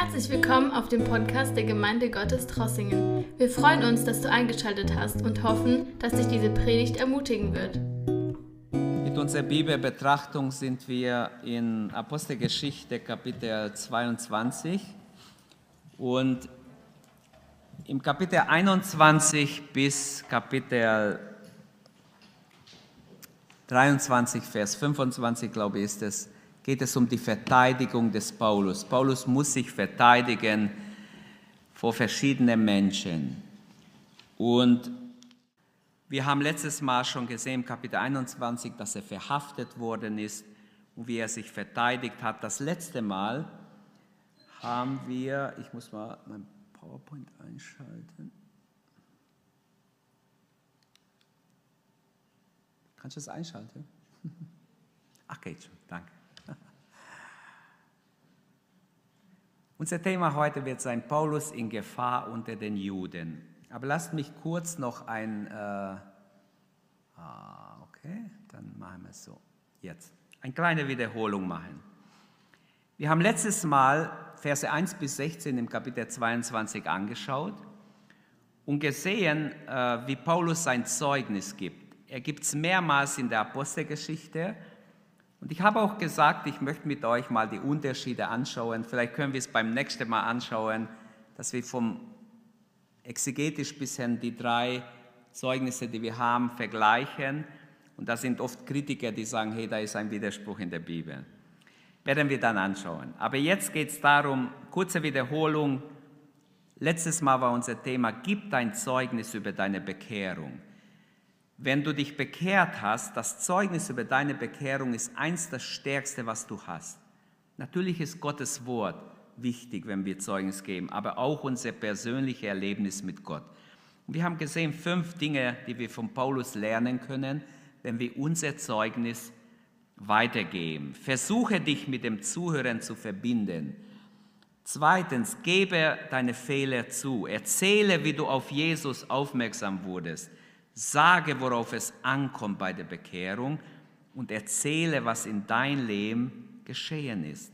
Herzlich willkommen auf dem Podcast der Gemeinde Gottes Trossingen. Wir freuen uns, dass du eingeschaltet hast und hoffen, dass dich diese Predigt ermutigen wird. Mit unserer Bibelbetrachtung sind wir in Apostelgeschichte Kapitel 22 und im Kapitel 21 bis Kapitel 23, Vers 25, glaube ich, ist es, geht es um die Verteidigung des Paulus. Paulus muss sich verteidigen vor verschiedenen Menschen. Und wir haben letztes Mal schon gesehen, Kapitel 21, dass er verhaftet worden ist und wie er sich verteidigt hat. Das letzte Mal haben wir, ich muss mal mein PowerPoint einschalten. Kannst du das einschalten? Ach, geht schon, danke. Unser Thema heute wird sein Paulus in Gefahr unter den Juden. Aber lasst mich kurz noch ein, äh, ah, okay, dann machen wir es so. Jetzt eine kleine Wiederholung machen. Wir haben letztes Mal Verse 1 bis 16 im Kapitel 22 angeschaut und gesehen, äh, wie Paulus sein Zeugnis gibt. Er gibt es mehrmals in der Apostelgeschichte und ich habe auch gesagt, ich möchte mit euch mal die Unterschiede anschauen. Vielleicht können wir es beim nächsten Mal anschauen, dass wir vom exegetisch bis hin die drei Zeugnisse, die wir haben, vergleichen. Und da sind oft Kritiker, die sagen, hey, da ist ein Widerspruch in der Bibel. Werden wir dann anschauen. Aber jetzt geht es darum, kurze Wiederholung. Letztes Mal war unser Thema, gib dein Zeugnis über deine Bekehrung. Wenn du dich bekehrt hast, das Zeugnis über deine Bekehrung ist eins das Stärkste, was du hast. Natürlich ist Gottes Wort wichtig, wenn wir Zeugnis geben, aber auch unser persönliches Erlebnis mit Gott. Wir haben gesehen, fünf Dinge, die wir von Paulus lernen können, wenn wir unser Zeugnis weitergeben. Versuche dich mit dem Zuhören zu verbinden. Zweitens, gebe deine Fehler zu. Erzähle, wie du auf Jesus aufmerksam wurdest. Sage, worauf es ankommt bei der Bekehrung und erzähle, was in dein Leben geschehen ist.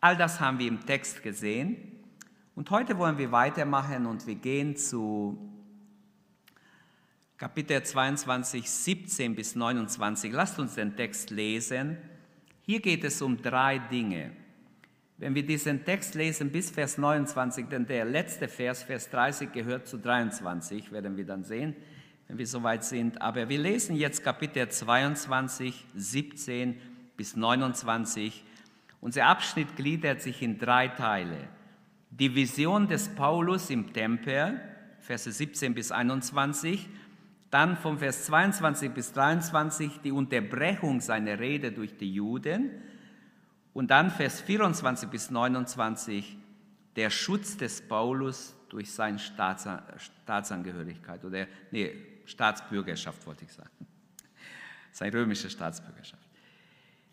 All das haben wir im Text gesehen. Und heute wollen wir weitermachen und wir gehen zu Kapitel 22, 17 bis 29. Lasst uns den Text lesen. Hier geht es um drei Dinge. Wenn wir diesen Text lesen bis Vers 29, denn der letzte Vers, Vers 30, gehört zu 23, werden wir dann sehen wenn wir soweit sind. Aber wir lesen jetzt Kapitel 22, 17 bis 29. Unser Abschnitt gliedert sich in drei Teile. Die Vision des Paulus im Tempel, Verse 17 bis 21. Dann vom Vers 22 bis 23 die Unterbrechung seiner Rede durch die Juden. Und dann Vers 24 bis 29 der Schutz des Paulus durch seine Staatsangehörigkeit oder nee, Staatsbürgerschaft, wollte ich sagen. Seine römische Staatsbürgerschaft.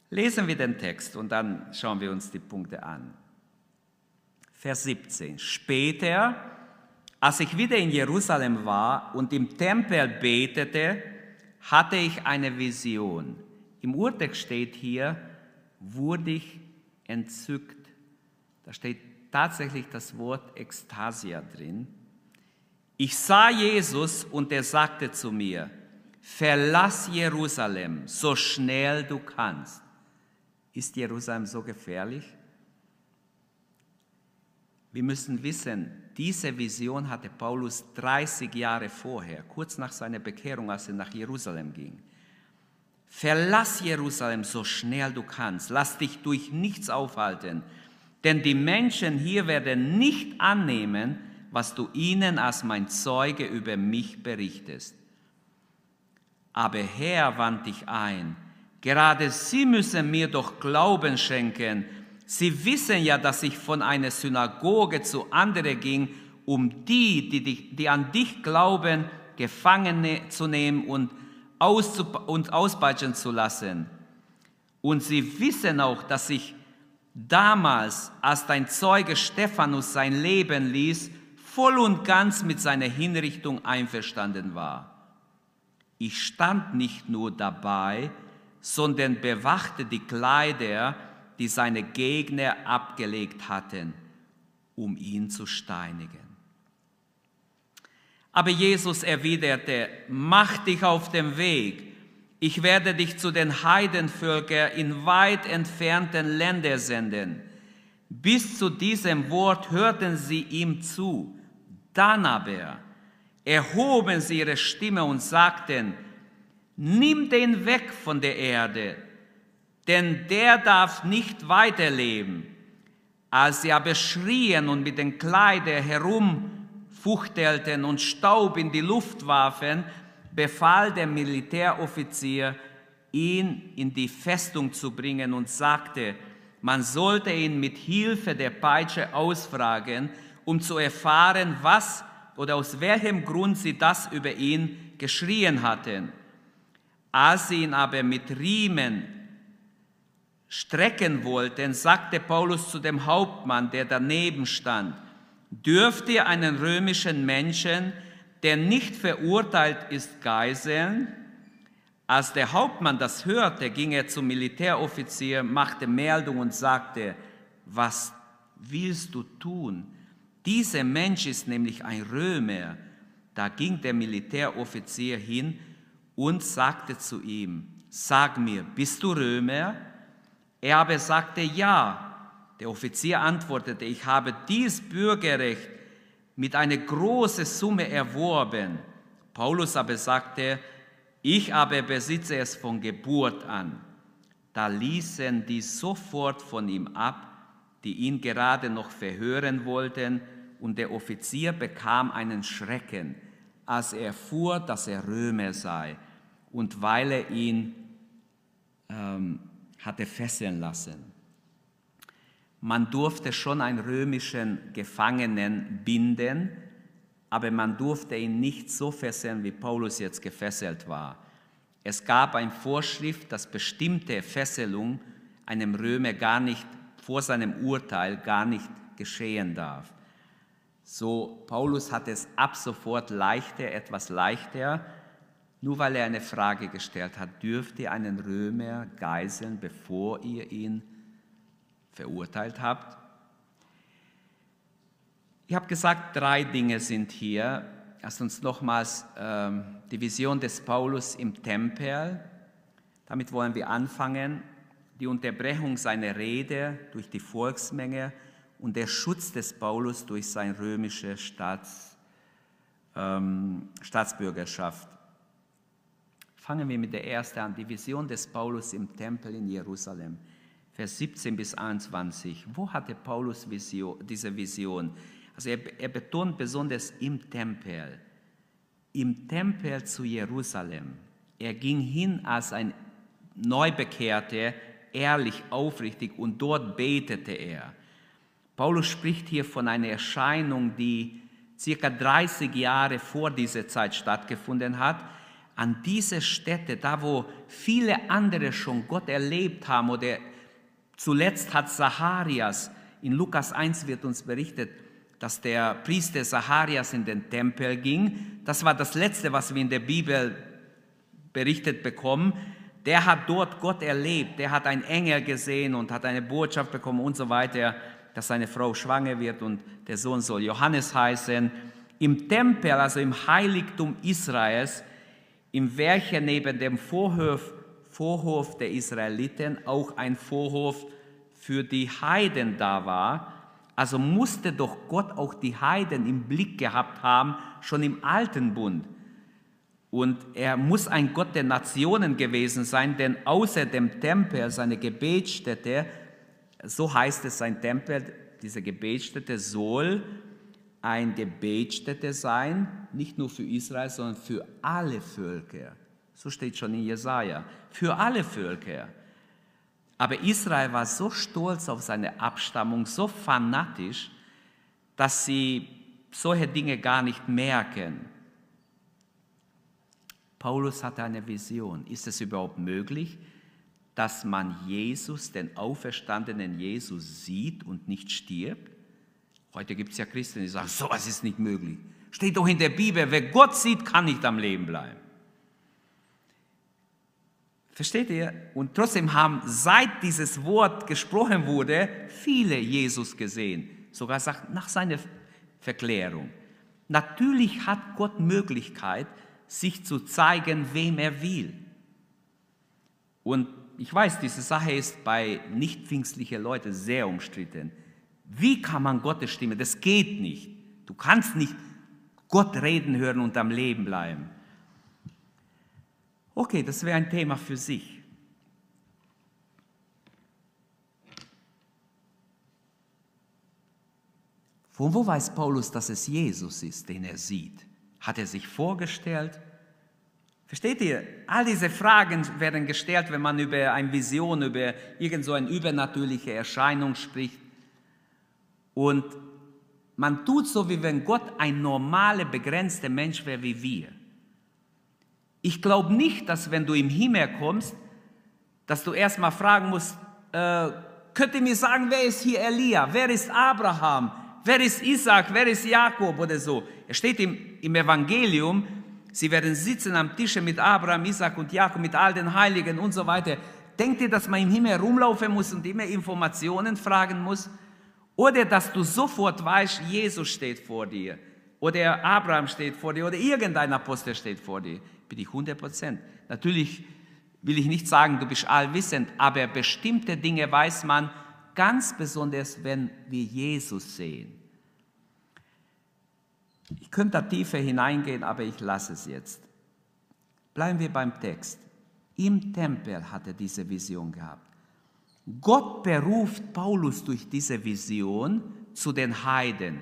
Lesen wir den Text und dann schauen wir uns die Punkte an. Vers 17. Später, als ich wieder in Jerusalem war und im Tempel betete, hatte ich eine Vision. Im Urtext steht hier, wurde ich entzückt. Da steht tatsächlich das Wort Ekstasia drin. Ich sah Jesus und er sagte zu mir, verlass Jerusalem so schnell du kannst. Ist Jerusalem so gefährlich? Wir müssen wissen, diese Vision hatte Paulus 30 Jahre vorher, kurz nach seiner Bekehrung, als er nach Jerusalem ging. Verlass Jerusalem so schnell du kannst, lass dich durch nichts aufhalten, denn die Menschen hier werden nicht annehmen, was du ihnen als mein Zeuge über mich berichtest. Aber Herr wand dich ein, gerade sie müssen mir doch Glauben schenken. Sie wissen ja, dass ich von einer Synagoge zu anderen ging, um die, die, die an dich glauben, gefangen zu nehmen und, und auspeitschen zu lassen. Und sie wissen auch, dass ich damals, als dein Zeuge Stephanus sein Leben ließ, voll und ganz mit seiner Hinrichtung einverstanden war. Ich stand nicht nur dabei, sondern bewachte die Kleider, die seine Gegner abgelegt hatten. um ihn zu steinigen. Aber Jesus erwiderte, mach dich auf den Weg, ich werde dich zu den Heidenvölkern in weit entfernten Ländern senden. Bis zu diesem Wort hörten sie ihm zu. Dann aber erhoben sie ihre Stimme und sagten, nimm den weg von der Erde, denn der darf nicht weiterleben. Als sie aber schrien und mit den Kleidern herumfuchtelten und Staub in die Luft warfen, befahl der Militäroffizier, ihn in die Festung zu bringen und sagte, man sollte ihn mit Hilfe der Peitsche ausfragen, um zu erfahren, was oder aus welchem Grund sie das über ihn geschrien hatten. Als sie ihn aber mit Riemen strecken wollten, sagte Paulus zu dem Hauptmann, der daneben stand, dürft ihr einen römischen Menschen, der nicht verurteilt ist, geiseln? Als der Hauptmann das hörte, ging er zum Militäroffizier, machte Meldung und sagte, was willst du tun? Dieser Mensch ist nämlich ein Römer. Da ging der Militäroffizier hin und sagte zu ihm, sag mir, bist du Römer? Er aber sagte, ja. Der Offizier antwortete, ich habe dies Bürgerrecht mit einer großen Summe erworben. Paulus aber sagte, ich aber besitze es von Geburt an. Da ließen die sofort von ihm ab, die ihn gerade noch verhören wollten, und der Offizier bekam einen Schrecken, als er erfuhr, dass er Römer sei und weil er ihn ähm, hatte fesseln lassen. Man durfte schon einen römischen Gefangenen binden, aber man durfte ihn nicht so fesseln, wie Paulus jetzt gefesselt war. Es gab eine Vorschrift, dass bestimmte Fesselung einem Römer gar nicht vor seinem Urteil gar nicht geschehen darf. So, Paulus hat es ab sofort leichter, etwas leichter, nur weil er eine Frage gestellt hat, dürft ihr einen Römer geiseln, bevor ihr ihn verurteilt habt? Ich habe gesagt, drei Dinge sind hier. Erst uns nochmals ähm, die Vision des Paulus im Tempel. Damit wollen wir anfangen. Die Unterbrechung seiner Rede durch die Volksmenge und der Schutz des Paulus durch seine römische Staats, ähm, Staatsbürgerschaft. Fangen wir mit der ersten an, die Vision des Paulus im Tempel in Jerusalem, Vers 17 bis 21. Wo hatte Paulus Vision, diese Vision? Also er, er betont besonders im Tempel, im Tempel zu Jerusalem. Er ging hin als ein Neubekehrter, ehrlich, aufrichtig und dort betete er. Paulus spricht hier von einer Erscheinung, die circa 30 Jahre vor dieser Zeit stattgefunden hat. An dieser Stätte, da wo viele andere schon Gott erlebt haben, oder zuletzt hat Zacharias, in Lukas 1 wird uns berichtet, dass der Priester Zacharias in den Tempel ging. Das war das Letzte, was wir in der Bibel berichtet bekommen. Der hat dort Gott erlebt, der hat einen Engel gesehen und hat eine Botschaft bekommen und so weiter dass seine Frau schwanger wird und der Sohn soll Johannes heißen. Im Tempel, also im Heiligtum Israels, im welchen neben dem Vorhof, Vorhof der Israeliten auch ein Vorhof für die Heiden da war, also musste doch Gott auch die Heiden im Blick gehabt haben, schon im alten Bund. Und er muss ein Gott der Nationen gewesen sein, denn außer dem Tempel, seine Gebetsstätte, so heißt es, sein Tempel, diese Gebetsstätte soll ein Gebetsstätte sein, nicht nur für Israel, sondern für alle Völker. So steht schon in Jesaja. Für alle Völker. Aber Israel war so stolz auf seine Abstammung, so fanatisch, dass sie solche Dinge gar nicht merken. Paulus hatte eine Vision. Ist es überhaupt möglich, dass man Jesus, den auferstandenen Jesus, sieht und nicht stirbt? Heute gibt es ja Christen, die sagen, sowas ist nicht möglich. Steht doch in der Bibel, wer Gott sieht, kann nicht am Leben bleiben. Versteht ihr? Und trotzdem haben, seit dieses Wort gesprochen wurde, viele Jesus gesehen. sogar sagt, nach seiner Verklärung. Natürlich hat Gott Möglichkeit, sich zu zeigen, wem er will. Und ich weiß, diese Sache ist bei nicht pfingstlichen Leuten sehr umstritten. Wie kann man Gottes Stimme? Das geht nicht. Du kannst nicht Gott reden hören und am Leben bleiben. Okay, das wäre ein Thema für sich. Von wo weiß Paulus, dass es Jesus ist, den er sieht? Hat er sich vorgestellt? Versteht ihr? All diese Fragen werden gestellt, wenn man über eine Vision, über irgend so eine übernatürliche Erscheinung spricht. Und man tut so, wie wenn Gott ein normaler, begrenzter Mensch wäre wie wir. Ich glaube nicht, dass wenn du im Himmel kommst, dass du erstmal fragen musst, äh, könnt ihr mir sagen, wer ist hier Elia? Wer ist Abraham? Wer ist Isaac? Wer ist Jakob oder so? Es steht im, im Evangelium, sie werden sitzen am Tische mit Abraham, Isaac und Jakob, mit all den Heiligen und so weiter. Denkt ihr, dass man im Himmel rumlaufen muss und immer Informationen fragen muss? Oder dass du sofort weißt, Jesus steht vor dir. Oder Abraham steht vor dir. Oder irgendein Apostel steht vor dir. Bin ich 100 Prozent. Natürlich will ich nicht sagen, du bist allwissend, aber bestimmte Dinge weiß man ganz besonders, wenn wir Jesus sehen. Ich könnte da tiefer hineingehen, aber ich lasse es jetzt. Bleiben wir beim Text. Im Tempel hat er diese Vision gehabt. Gott beruft Paulus durch diese Vision zu den Heiden.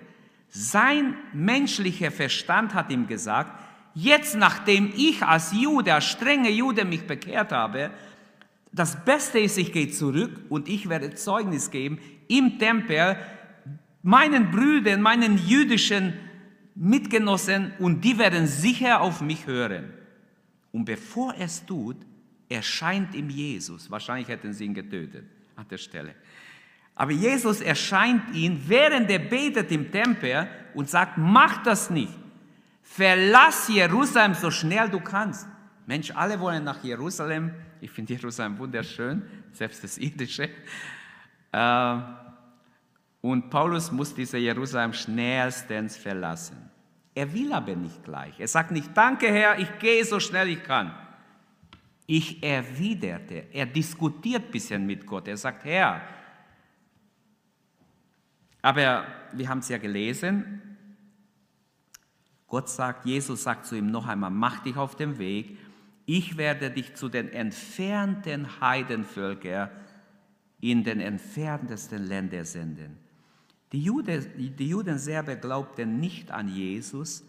Sein menschlicher Verstand hat ihm gesagt, jetzt nachdem ich als Jude, als strenger Jude mich bekehrt habe, das Beste ist, ich gehe zurück und ich werde Zeugnis geben im Tempel meinen Brüdern, meinen jüdischen Mitgenossen und die werden sicher auf mich hören. Und bevor er es tut, erscheint ihm Jesus. Wahrscheinlich hätten sie ihn getötet an der Stelle. Aber Jesus erscheint ihm, während er betet im Tempel und sagt, mach das nicht. Verlass Jerusalem so schnell du kannst. Mensch, alle wollen nach Jerusalem. Ich finde Jerusalem wunderschön, selbst das irdische. Äh, und Paulus muss diese Jerusalem schnellstens verlassen. Er will aber nicht gleich. Er sagt nicht, danke Herr, ich gehe so schnell ich kann. Ich erwiderte, er diskutiert ein bisschen mit Gott. Er sagt, Herr, aber wir haben es ja gelesen, Gott sagt, Jesus sagt zu ihm noch einmal, mach dich auf den Weg, ich werde dich zu den entfernten Heidenvölkern in den entferntesten Ländern senden. Die Juden, die Juden selber glaubten nicht an Jesus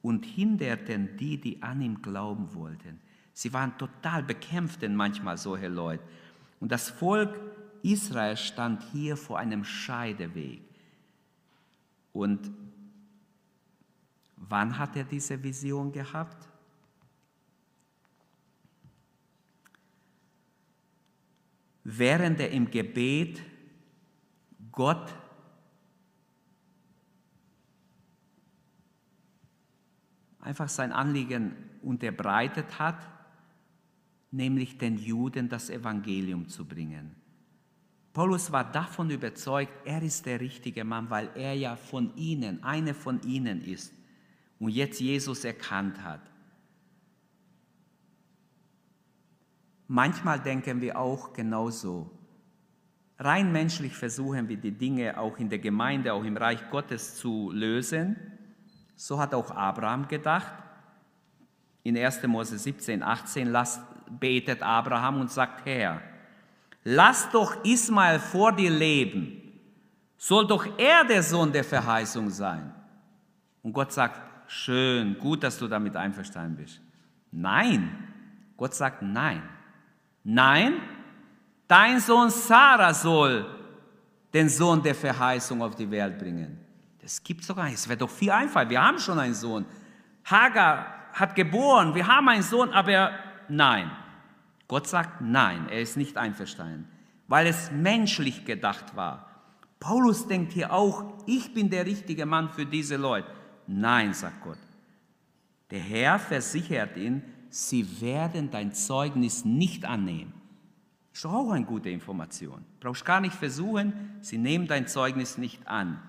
und hinderten die, die an ihm glauben wollten. Sie waren total bekämpft, denn manchmal solche Leute. Und das Volk Israel stand hier vor einem Scheideweg. Und wann hat er diese Vision gehabt? Während er im Gebet Gott einfach sein Anliegen unterbreitet hat nämlich den Juden das Evangelium zu bringen. Paulus war davon überzeugt, er ist der richtige Mann, weil er ja von ihnen, einer von ihnen ist und jetzt Jesus erkannt hat. Manchmal denken wir auch genauso. Rein menschlich versuchen wir die Dinge auch in der Gemeinde, auch im Reich Gottes zu lösen. So hat auch Abraham gedacht. In 1. Mose 17, 18 lasst, betet Abraham und sagt, Herr, lass doch Ismael vor dir leben. Soll doch er der Sohn der Verheißung sein. Und Gott sagt, schön, gut, dass du damit einverstanden bist. Nein, Gott sagt nein. Nein, dein Sohn Sarah soll den Sohn der Verheißung auf die Welt bringen. Das gibt sogar. Es wäre doch viel einfacher. Wir haben schon einen Sohn. Hagar hat geboren, wir haben einen Sohn, aber nein. Gott sagt nein, er ist nicht einverstanden, weil es menschlich gedacht war. Paulus denkt hier auch, ich bin der richtige Mann für diese Leute. Nein, sagt Gott. Der Herr versichert ihn, sie werden dein Zeugnis nicht annehmen. Ist doch auch eine gute Information. Brauchst gar nicht versuchen, sie nehmen dein Zeugnis nicht an.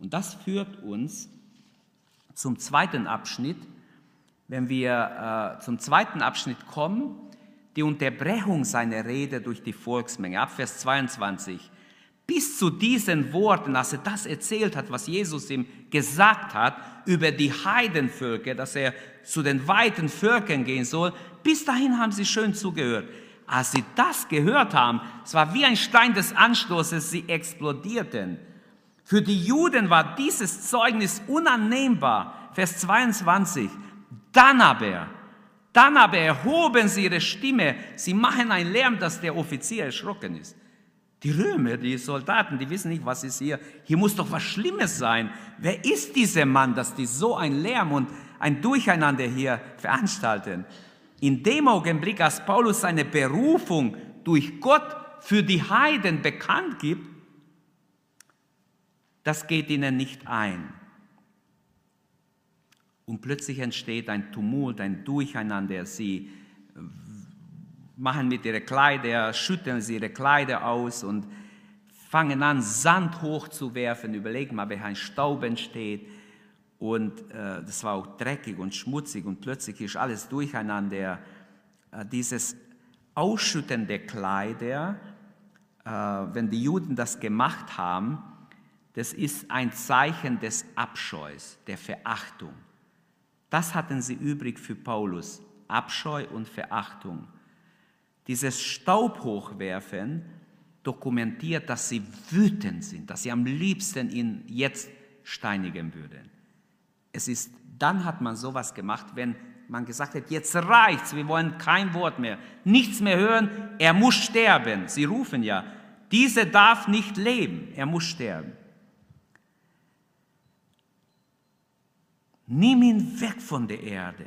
Und das führt uns zum zweiten Abschnitt. Wenn wir äh, zum zweiten Abschnitt kommen, die Unterbrechung seiner Rede durch die Volksmenge, ab Vers 22. Bis zu diesen Worten, als er das erzählt hat, was Jesus ihm gesagt hat über die Heidenvölker, dass er zu den weiten Völkern gehen soll, bis dahin haben sie schön zugehört. Als sie das gehört haben, es war wie ein Stein des Anstoßes, sie explodierten. Für die Juden war dieses Zeugnis unannehmbar. Vers 22. Dann aber, dann aber erhoben sie ihre Stimme, sie machen einen Lärm, dass der Offizier erschrocken ist. Die Römer, die Soldaten, die wissen nicht, was ist hier. Hier muss doch was Schlimmes sein. Wer ist dieser Mann, dass die so ein Lärm und ein Durcheinander hier veranstalten? In dem Augenblick, als Paulus seine Berufung durch Gott für die Heiden bekannt gibt, das geht ihnen nicht ein. Und plötzlich entsteht ein Tumult, ein Durcheinander. Sie machen mit ihren Kleider, schütteln sie ihre Kleider aus und fangen an, Sand hochzuwerfen. Überlegen mal, ein Staub entsteht. Und äh, das war auch dreckig und schmutzig und plötzlich ist alles durcheinander. Äh, dieses Ausschütten der Kleider, äh, wenn die Juden das gemacht haben, das ist ein Zeichen des Abscheus, der Verachtung. Das hatten sie übrig für Paulus, Abscheu und Verachtung. Dieses Staubhochwerfen dokumentiert, dass sie wütend sind, dass sie am liebsten ihn jetzt steinigen würden. Es ist, dann hat man sowas gemacht, wenn man gesagt hat, jetzt reicht's, wir wollen kein Wort mehr, nichts mehr hören, er muss sterben. Sie rufen ja, diese darf nicht leben, er muss sterben. Nimm ihn weg von der Erde,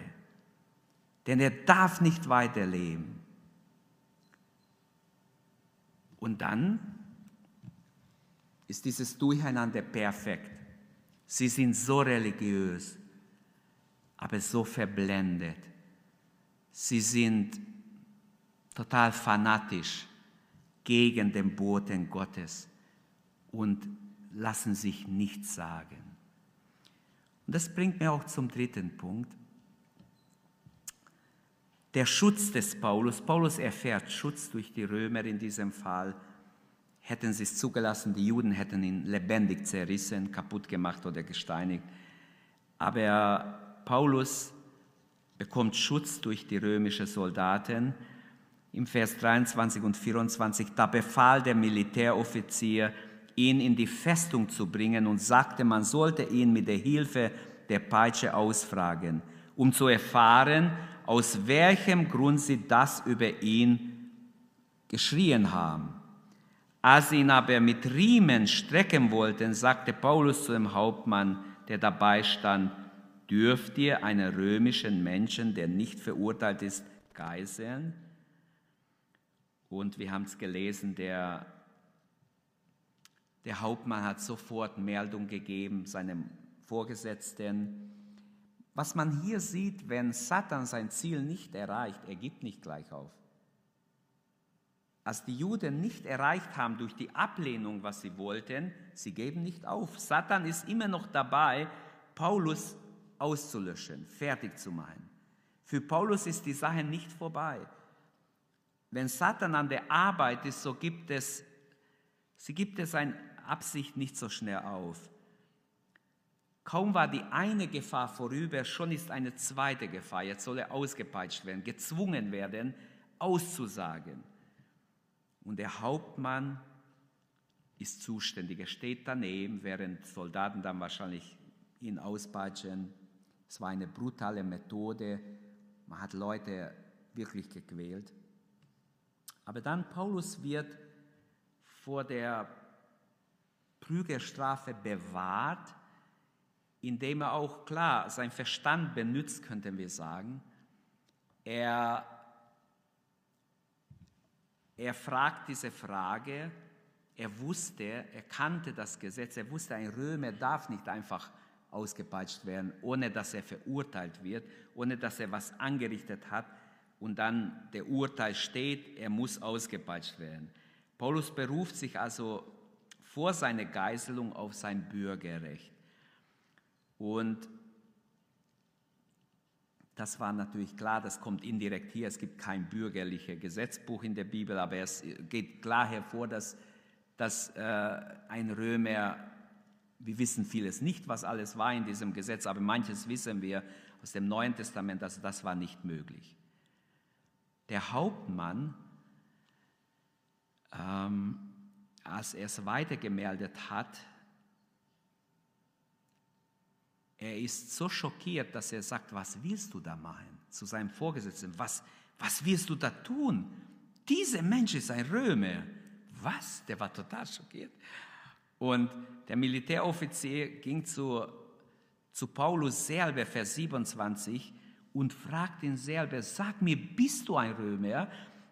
denn er darf nicht weiterleben. Und dann ist dieses Durcheinander perfekt. Sie sind so religiös, aber so verblendet. Sie sind total fanatisch gegen den Boten Gottes und lassen sich nichts sagen. Und das bringt mir auch zum dritten Punkt. Der Schutz des Paulus. Paulus erfährt Schutz durch die Römer in diesem Fall. Hätten sie es zugelassen, die Juden hätten ihn lebendig zerrissen, kaputt gemacht oder gesteinigt. Aber Paulus bekommt Schutz durch die römischen Soldaten. Im Vers 23 und 24, da befahl der Militäroffizier, ihn in die Festung zu bringen und sagte, man sollte ihn mit der Hilfe der Peitsche ausfragen, um zu erfahren, aus welchem Grund sie das über ihn geschrien haben. Als sie ihn aber mit Riemen strecken wollten, sagte Paulus zu dem Hauptmann, der dabei stand, dürft ihr einen römischen Menschen, der nicht verurteilt ist, geiseln? Und wir haben es gelesen, der, der Hauptmann hat sofort Meldung gegeben seinem Vorgesetzten, was man hier sieht, wenn Satan sein Ziel nicht erreicht, er gibt nicht gleich auf. Als die Juden nicht erreicht haben durch die Ablehnung, was sie wollten, sie geben nicht auf. Satan ist immer noch dabei, Paulus auszulöschen, fertig zu machen. Für Paulus ist die Sache nicht vorbei. Wenn Satan an der Arbeit ist, so gibt es, sie gibt es seine Absicht nicht so schnell auf. Kaum war die eine Gefahr vorüber, schon ist eine zweite Gefahr. Jetzt soll er ausgepeitscht werden, gezwungen werden, auszusagen. Und der Hauptmann ist zuständig. Er steht daneben, während Soldaten dann wahrscheinlich ihn auspeitschen. Es war eine brutale Methode. Man hat Leute wirklich gequält. Aber dann Paulus wird vor der Prügelstrafe bewahrt indem er auch klar sein Verstand benutzt, könnten wir sagen. Er, er fragt diese Frage, er wusste, er kannte das Gesetz, er wusste, ein Römer darf nicht einfach ausgepeitscht werden, ohne dass er verurteilt wird, ohne dass er was angerichtet hat und dann der Urteil steht, er muss ausgepeitscht werden. Paulus beruft sich also vor seiner Geiselung auf sein Bürgerrecht. Und das war natürlich klar, das kommt indirekt hier. Es gibt kein bürgerliches Gesetzbuch in der Bibel, aber es geht klar hervor, dass, dass äh, ein Römer, wir wissen vieles nicht, was alles war in diesem Gesetz, aber manches wissen wir aus dem Neuen Testament, also das war nicht möglich. Der Hauptmann, ähm, als er es weitergemeldet hat, er ist so schockiert, dass er sagt, was willst du da machen? Zu seinem Vorgesetzten, was, was willst du da tun? Dieser Mensch ist ein Römer. Was? Der war total schockiert. Und der Militäroffizier ging zu, zu Paulus selber, Vers 27, und fragt ihn selber, sag mir, bist du ein Römer?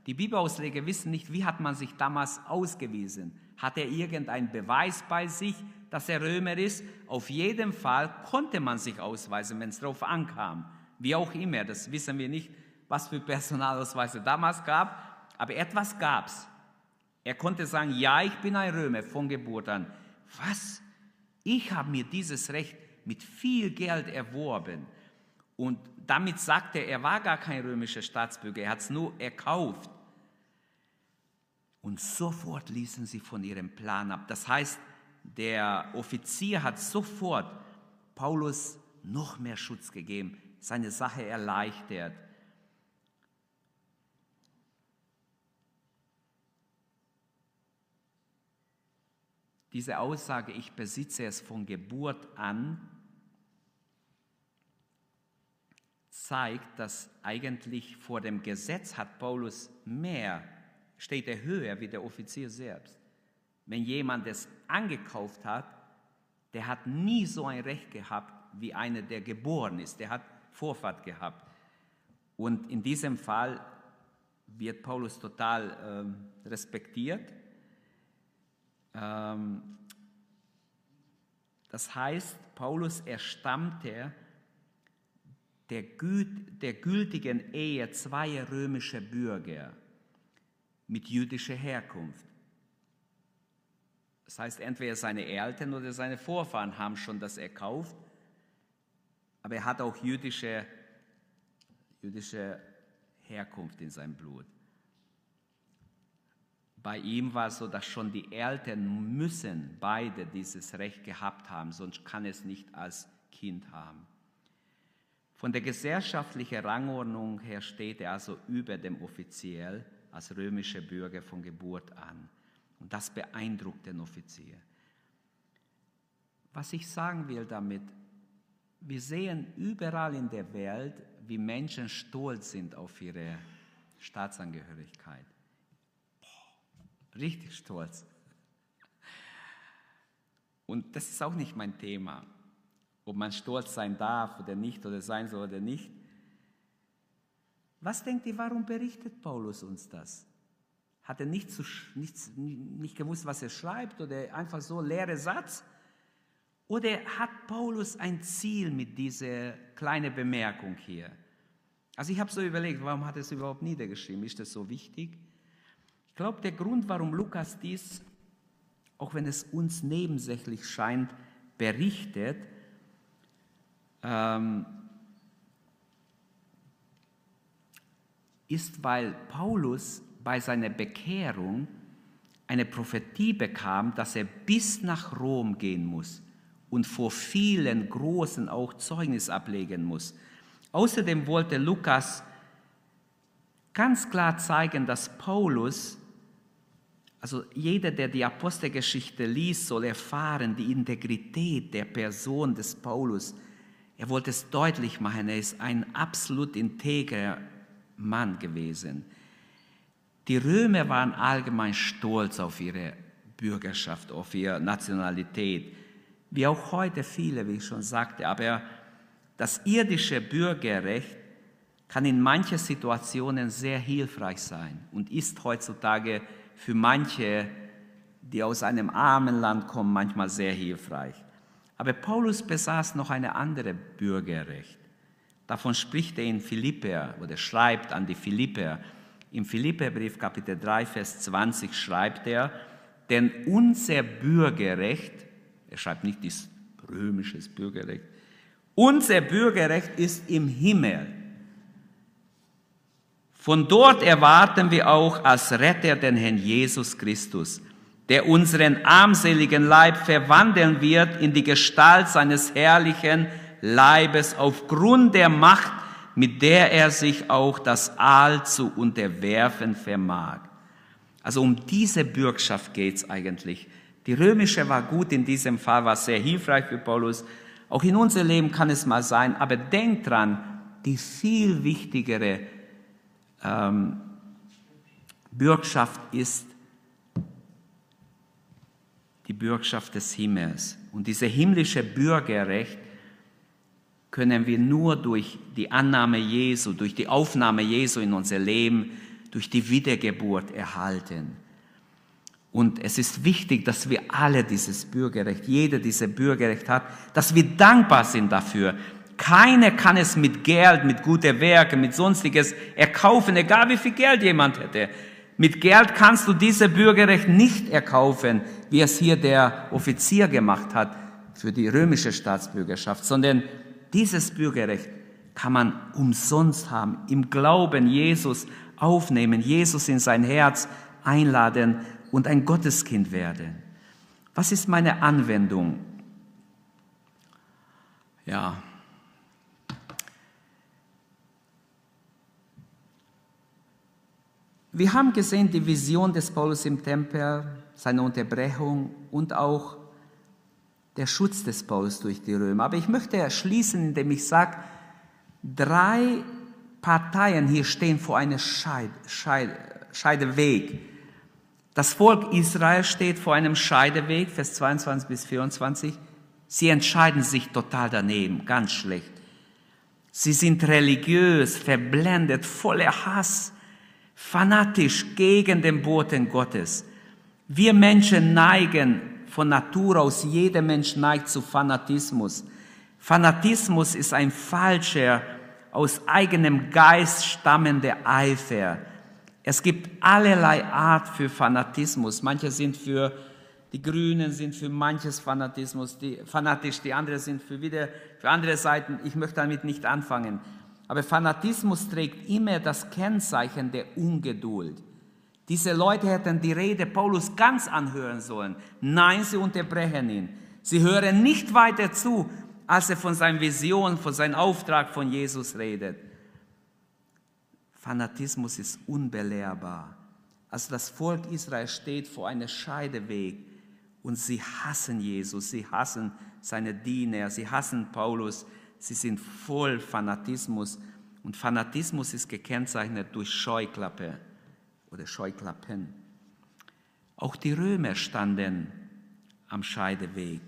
Die Bibelausleger wissen nicht, wie hat man sich damals ausgewiesen. Hat er irgendeinen Beweis bei sich, dass er Römer ist. Auf jeden Fall konnte man sich ausweisen, wenn es darauf ankam. Wie auch immer, das wissen wir nicht, was für Personalausweise damals gab, aber etwas gab es. Er konnte sagen, ja, ich bin ein Römer von Geburt an. Was? Ich habe mir dieses Recht mit viel Geld erworben. Und damit sagte er, er war gar kein römischer Staatsbürger, er hat es nur erkauft. Und sofort ließen sie von ihrem Plan ab. Das heißt, der Offizier hat sofort Paulus noch mehr Schutz gegeben, seine Sache erleichtert. Diese Aussage, ich besitze es von Geburt an, zeigt, dass eigentlich vor dem Gesetz hat Paulus mehr, steht er höher wie der Offizier selbst. Wenn jemand es angekauft hat, der hat nie so ein Recht gehabt wie einer, der geboren ist. Der hat Vorfahrt gehabt. Und in diesem Fall wird Paulus total ähm, respektiert. Ähm, das heißt, Paulus erstammte der, der gültigen Ehe zweier römischer Bürger mit jüdischer Herkunft. Das heißt, entweder seine Eltern oder seine Vorfahren haben schon das erkauft, aber er hat auch jüdische, jüdische Herkunft in seinem Blut. Bei ihm war es so, dass schon die Eltern müssen beide dieses Recht gehabt haben, sonst kann es nicht als Kind haben. Von der gesellschaftlichen Rangordnung her steht er also über dem Offiziell als römischer Bürger von Geburt an. Und das beeindruckt den Offizier. Was ich sagen will damit, wir sehen überall in der Welt, wie Menschen stolz sind auf ihre Staatsangehörigkeit. Richtig stolz. Und das ist auch nicht mein Thema, ob man stolz sein darf oder nicht oder sein soll oder nicht. Was denkt ihr, warum berichtet Paulus uns das? Hat er nicht, zu, nicht, nicht gewusst, was er schreibt oder einfach so leere Satz? Oder hat Paulus ein Ziel mit dieser kleinen Bemerkung hier? Also ich habe so überlegt, warum hat er es überhaupt niedergeschrieben? Ist das so wichtig? Ich glaube, der Grund, warum Lukas dies, auch wenn es uns nebensächlich scheint, berichtet, ähm, ist, weil Paulus bei seiner Bekehrung eine Prophetie bekam, dass er bis nach Rom gehen muss und vor vielen Großen auch Zeugnis ablegen muss. Außerdem wollte Lukas ganz klar zeigen, dass Paulus, also jeder, der die Apostelgeschichte liest, soll erfahren die Integrität der Person des Paulus. Er wollte es deutlich machen, er ist ein absolut integrer Mann gewesen. Die Römer waren allgemein stolz auf ihre Bürgerschaft, auf ihre Nationalität, wie auch heute viele, wie ich schon sagte. Aber das irdische Bürgerrecht kann in manchen Situationen sehr hilfreich sein und ist heutzutage für manche, die aus einem armen Land kommen, manchmal sehr hilfreich. Aber Paulus besaß noch eine andere Bürgerrecht. Davon spricht er in Philipper oder schreibt an die Philipper. Im Philipperbrief Kapitel 3, Vers 20 schreibt er, denn unser Bürgerrecht, er schreibt nicht das römisches Bürgerrecht, unser Bürgerrecht ist im Himmel. Von dort erwarten wir auch als Retter den Herrn Jesus Christus, der unseren armseligen Leib verwandeln wird in die Gestalt seines herrlichen Leibes aufgrund der Macht, mit der er sich auch das Aal zu unterwerfen vermag. Also um diese Bürgschaft geht's eigentlich. Die römische war gut in diesem Fall, war sehr hilfreich für Paulus. Auch in unser Leben kann es mal sein, aber denkt dran, die viel wichtigere ähm, Bürgschaft ist die Bürgschaft des Himmels. Und diese himmlische Bürgerrecht können wir nur durch die Annahme Jesu, durch die Aufnahme Jesu in unser Leben, durch die Wiedergeburt erhalten. Und es ist wichtig, dass wir alle dieses Bürgerrecht, jeder dieses Bürgerrecht hat, dass wir dankbar sind dafür. Keiner kann es mit Geld, mit guten Werken, mit sonstiges erkaufen, egal wie viel Geld jemand hätte. Mit Geld kannst du dieses Bürgerrecht nicht erkaufen, wie es hier der Offizier gemacht hat für die römische Staatsbürgerschaft, sondern dieses Bürgerrecht kann man umsonst haben, im Glauben Jesus aufnehmen, Jesus in sein Herz einladen und ein Gotteskind werden. Was ist meine Anwendung? Ja. Wir haben gesehen die Vision des Paulus im Tempel, seine Unterbrechung und auch der Schutz des Paulus durch die Römer. Aber ich möchte schließen, indem ich sage, drei Parteien hier stehen vor einem Scheid, Scheid, Scheideweg. Das Volk Israel steht vor einem Scheideweg, Vers 22 bis 24. Sie entscheiden sich total daneben, ganz schlecht. Sie sind religiös, verblendet, voller Hass, fanatisch gegen den Boten Gottes. Wir Menschen neigen von Natur aus, jeder Mensch neigt zu Fanatismus. Fanatismus ist ein falscher, aus eigenem Geist stammender Eifer. Es gibt allerlei Art für Fanatismus. Manche sind für die Grünen sind für manches Fanatismus, die, fanatisch, die anderen sind für wieder für andere Seiten. Ich möchte damit nicht anfangen. Aber Fanatismus trägt immer das Kennzeichen der Ungeduld. Diese Leute hätten die Rede Paulus ganz anhören sollen. Nein, sie unterbrechen ihn. Sie hören nicht weiter zu, als er von seiner Vision, von seinem Auftrag von Jesus redet. Fanatismus ist unbelehrbar. Also das Volk Israel steht vor einem Scheideweg und sie hassen Jesus, sie hassen seine Diener, sie hassen Paulus, sie sind voll Fanatismus und Fanatismus ist gekennzeichnet durch Scheuklappe oder Scheuklappen. Auch die Römer standen am Scheideweg.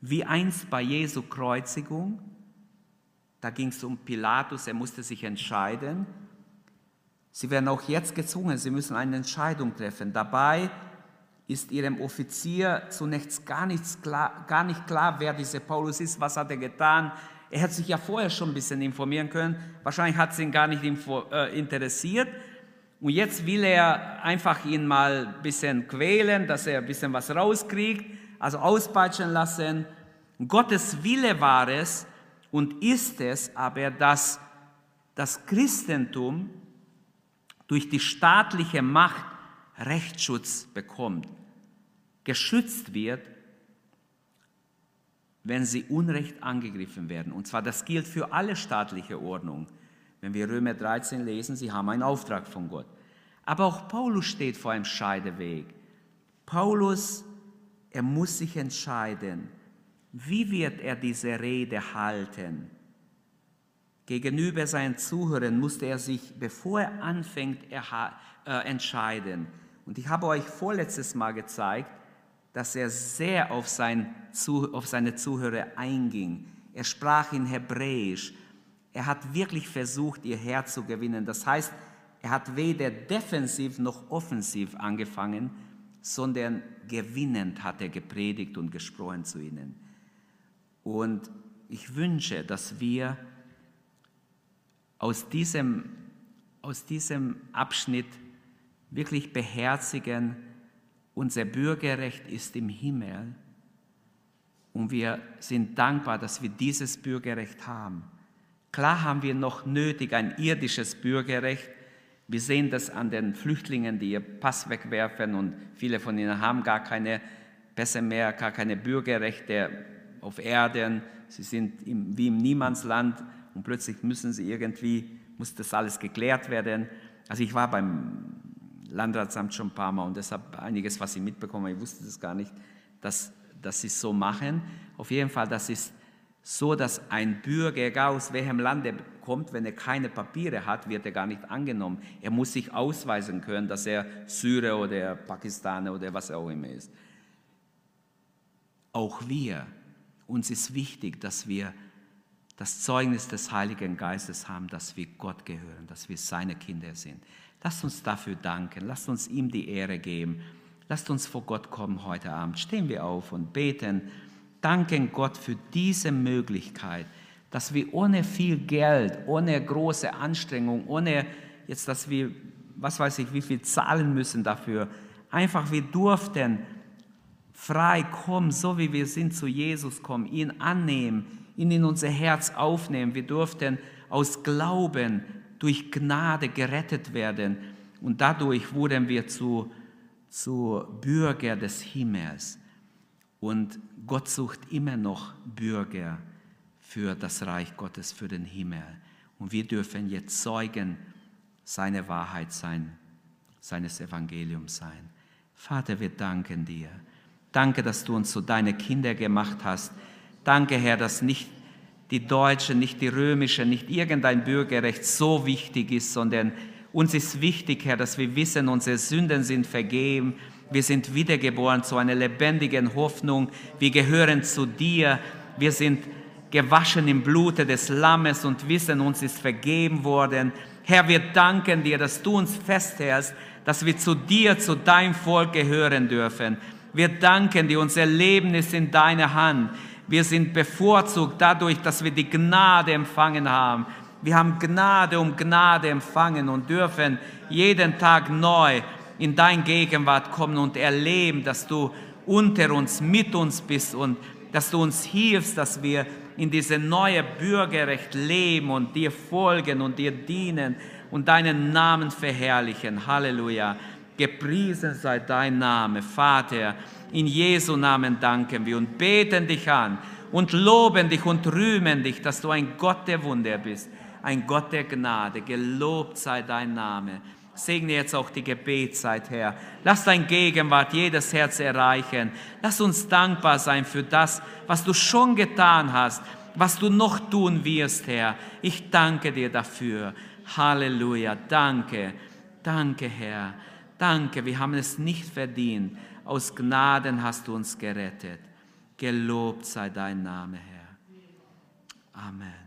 Wie einst bei Jesu Kreuzigung, da ging es um Pilatus, er musste sich entscheiden. Sie werden auch jetzt gezwungen, sie müssen eine Entscheidung treffen. Dabei ist ihrem Offizier zunächst gar, nichts klar, gar nicht klar, wer dieser Paulus ist, was hat er getan. Er hätte sich ja vorher schon ein bisschen informieren können. Wahrscheinlich hat es ihn gar nicht äh, interessiert. Und jetzt will er einfach ihn mal ein bisschen quälen, dass er ein bisschen was rauskriegt, also auspeitschen lassen. Gottes Wille war es und ist es aber, dass das Christentum durch die staatliche Macht Rechtsschutz bekommt, geschützt wird, wenn sie unrecht angegriffen werden. Und zwar das gilt für alle staatliche Ordnung. Wenn wir Römer 13 lesen, sie haben einen Auftrag von Gott. Aber auch Paulus steht vor einem Scheideweg. Paulus, er muss sich entscheiden, wie wird er diese Rede halten. Gegenüber seinen Zuhörern musste er sich, bevor er anfängt, äh, entscheiden. Und ich habe euch vorletztes Mal gezeigt, dass er sehr auf, sein, auf seine Zuhörer einging. Er sprach in Hebräisch, er hat wirklich versucht, ihr Herz zu gewinnen. Das heißt, er hat weder defensiv noch offensiv angefangen, sondern gewinnend hat er gepredigt und gesprochen zu ihnen. Und ich wünsche, dass wir aus diesem, aus diesem Abschnitt wirklich beherzigen, unser Bürgerrecht ist im Himmel und wir sind dankbar, dass wir dieses Bürgerrecht haben. Klar haben wir noch nötig ein irdisches Bürgerrecht. Wir sehen das an den Flüchtlingen, die ihr Pass wegwerfen und viele von ihnen haben gar keine Pässe mehr, gar keine Bürgerrechte auf Erden. Sie sind im, wie im Niemandsland und plötzlich müssen sie irgendwie, muss das alles geklärt werden. Also ich war beim Landratsamt schon ein paar Mal und deshalb einiges, was ich mitbekomme, ich wusste das gar nicht, dass, dass sie es so machen. Auf jeden Fall, das ist so, dass ein Bürger, egal aus welchem Land er kommt, wenn er keine Papiere hat, wird er gar nicht angenommen. Er muss sich ausweisen können, dass er Syrer oder Pakistaner oder was auch immer ist. Auch wir, uns ist wichtig, dass wir das Zeugnis des Heiligen Geistes haben, dass wir Gott gehören, dass wir seine Kinder sind. Lasst uns dafür danken, lasst uns ihm die Ehre geben. Lasst uns vor Gott kommen heute Abend. Stehen wir auf und beten danken Gott für diese Möglichkeit, dass wir ohne viel Geld, ohne große Anstrengung, ohne jetzt, dass wir, was weiß ich, wie viel zahlen müssen dafür, einfach wir durften frei kommen, so wie wir sind, zu Jesus kommen, ihn annehmen, ihn in unser Herz aufnehmen. Wir durften aus Glauben durch Gnade gerettet werden und dadurch wurden wir zu, zu Bürger des Himmels. Und Gott sucht immer noch Bürger für das Reich Gottes, für den Himmel. Und wir dürfen jetzt Zeugen seiner Wahrheit sein, seines Evangeliums sein. Vater, wir danken dir. Danke, dass du uns zu so deine Kinder gemacht hast. Danke, Herr, dass nicht die deutsche, nicht die römische, nicht irgendein Bürgerrecht so wichtig ist, sondern uns ist wichtig, Herr, dass wir wissen, unsere Sünden sind vergeben wir sind wiedergeboren zu einer lebendigen Hoffnung. Wir gehören zu dir. Wir sind gewaschen im Blute des Lammes und wissen, uns ist vergeben worden. Herr, wir danken dir, dass du uns festhältst, dass wir zu dir, zu deinem Volk gehören dürfen. Wir danken dir, unser Leben ist in deiner Hand. Wir sind bevorzugt dadurch, dass wir die Gnade empfangen haben. Wir haben Gnade um Gnade empfangen und dürfen jeden Tag neu in dein Gegenwart kommen und erleben, dass du unter uns, mit uns bist und dass du uns hilfst, dass wir in diese neue Bürgerrecht leben und dir folgen und dir dienen und deinen Namen verherrlichen. Halleluja. Gepriesen sei dein Name, Vater. In Jesu Namen danken wir und beten dich an und loben dich und rühmen dich, dass du ein Gott der Wunder bist, ein Gott der Gnade. Gelobt sei dein Name. Segne jetzt auch die Gebetszeit, Herr. Lass dein Gegenwart jedes Herz erreichen. Lass uns dankbar sein für das, was du schon getan hast, was du noch tun wirst, Herr. Ich danke dir dafür. Halleluja. Danke. Danke, Herr. Danke. Wir haben es nicht verdient. Aus Gnaden hast du uns gerettet. Gelobt sei dein Name, Herr. Amen.